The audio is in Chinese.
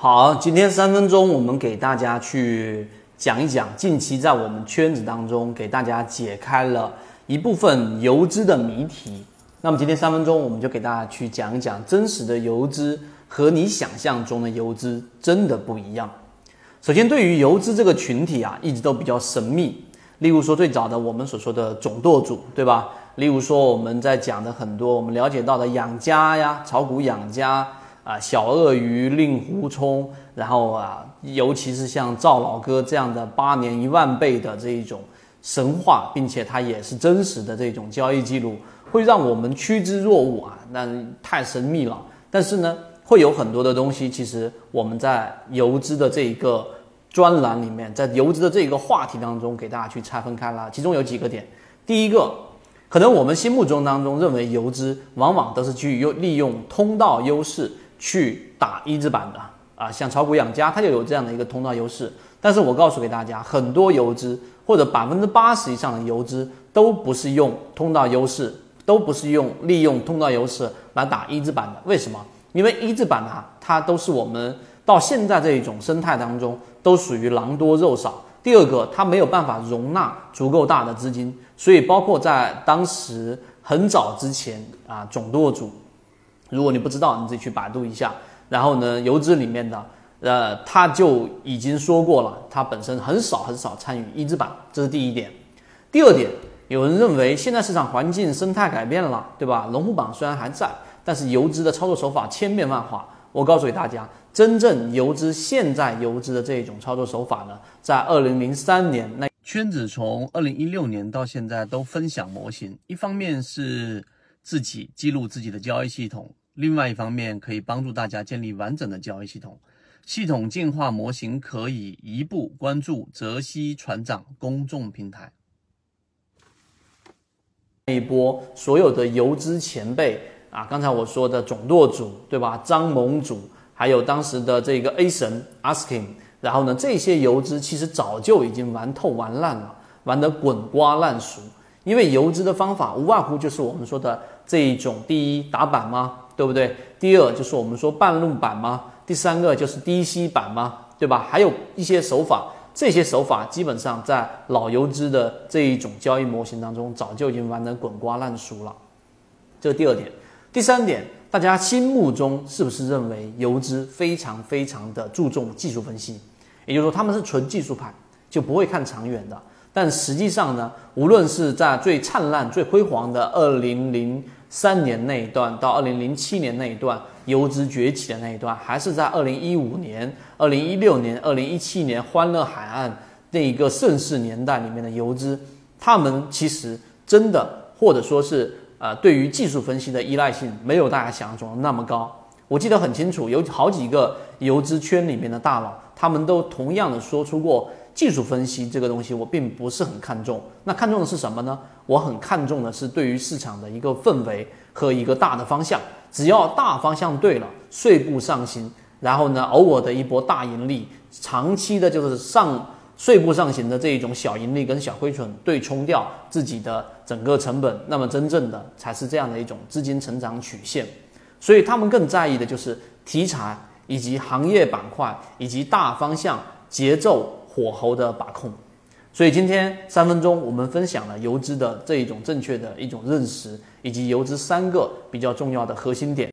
好，今天三分钟，我们给大家去讲一讲近期在我们圈子当中给大家解开了一部分游资的谜题。那么今天三分钟，我们就给大家去讲一讲真实的游资和你想象中的游资真的不一样。首先，对于游资这个群体啊，一直都比较神秘。例如说，最早的我们所说的总舵主，对吧？例如说，我们在讲的很多我们了解到的养家呀，炒股养家。啊，小鳄鱼、令狐冲，然后啊，尤其是像赵老哥这样的八年一万倍的这一种神话，并且它也是真实的这种交易记录，会让我们趋之若鹜啊，那太神秘了。但是呢，会有很多的东西，其实我们在游资的这一个专栏里面，在游资的这一个话题当中，给大家去拆分开了。其中有几个点，第一个，可能我们心目中当中认为游资往往都是去用利用通道优势。去打一字板的啊，像炒股养家，它就有这样的一个通道优势。但是我告诉给大家，很多游资或者百分之八十以上的游资都不是用通道优势，都不是用利用通道优势来打一字板的。为什么？因为一字板啊，它都是我们到现在这一种生态当中都属于狼多肉少。第二个，它没有办法容纳足够大的资金，所以包括在当时很早之前啊，总舵主。如果你不知道，你自己去百度一下。然后呢，游资里面的，呃，他就已经说过了，他本身很少很少参与一字板，这是第一点。第二点，有人认为现在市场环境生态改变了，对吧？龙虎榜虽然还在，但是游资的操作手法千变万化。我告诉给大家，真正游资现在游资的这一种操作手法呢，在二零零三年那圈子从二零一六年到现在都分享模型，一方面是自己记录自己的交易系统。另外一方面，可以帮助大家建立完整的交易系统。系统进化模型可以一步关注泽西船长公众平台。那一波所有的游资前辈啊，刚才我说的总舵主对吧？张盟主，还有当时的这个 A 神 Asking，然后呢，这些游资其实早就已经玩透玩烂了，玩得滚瓜烂熟。因为游资的方法无外乎就是我们说的这一种：第一，打板吗？对不对？第二就是我们说半路板吗？第三个就是低吸板吗？对吧？还有一些手法，这些手法基本上在老游资的这一种交易模型当中，早就已经玩得滚瓜烂熟了。这是第二点。第三点，大家心目中是不是认为游资非常非常的注重技术分析？也就是说，他们是纯技术派，就不会看长远的。但实际上呢，无论是在最灿烂、最辉煌的二零零三年那一段到二零零七年那一段游资崛起的那一段，还是在二零一五年、二零一六年、二零一七年欢乐海岸那一个盛世年代里面的游资，他们其实真的或者说是呃，对于技术分析的依赖性没有大家想象中的那么高。我记得很清楚，有好几个游资圈里面的大佬，他们都同样的说出过。技术分析这个东西我并不是很看重，那看重的是什么呢？我很看重的是对于市场的一个氛围和一个大的方向。只要大方向对了，碎步上行，然后呢，偶尔的一波大盈利，长期的就是上碎步上行的这一种小盈利跟小亏损对冲掉自己的整个成本，那么真正的才是这样的一种资金成长曲线。所以他们更在意的就是题材以及行业板块以及大方向节奏。火候的把控，所以今天三分钟我们分享了游资的这一种正确的一种认识，以及游资三个比较重要的核心点。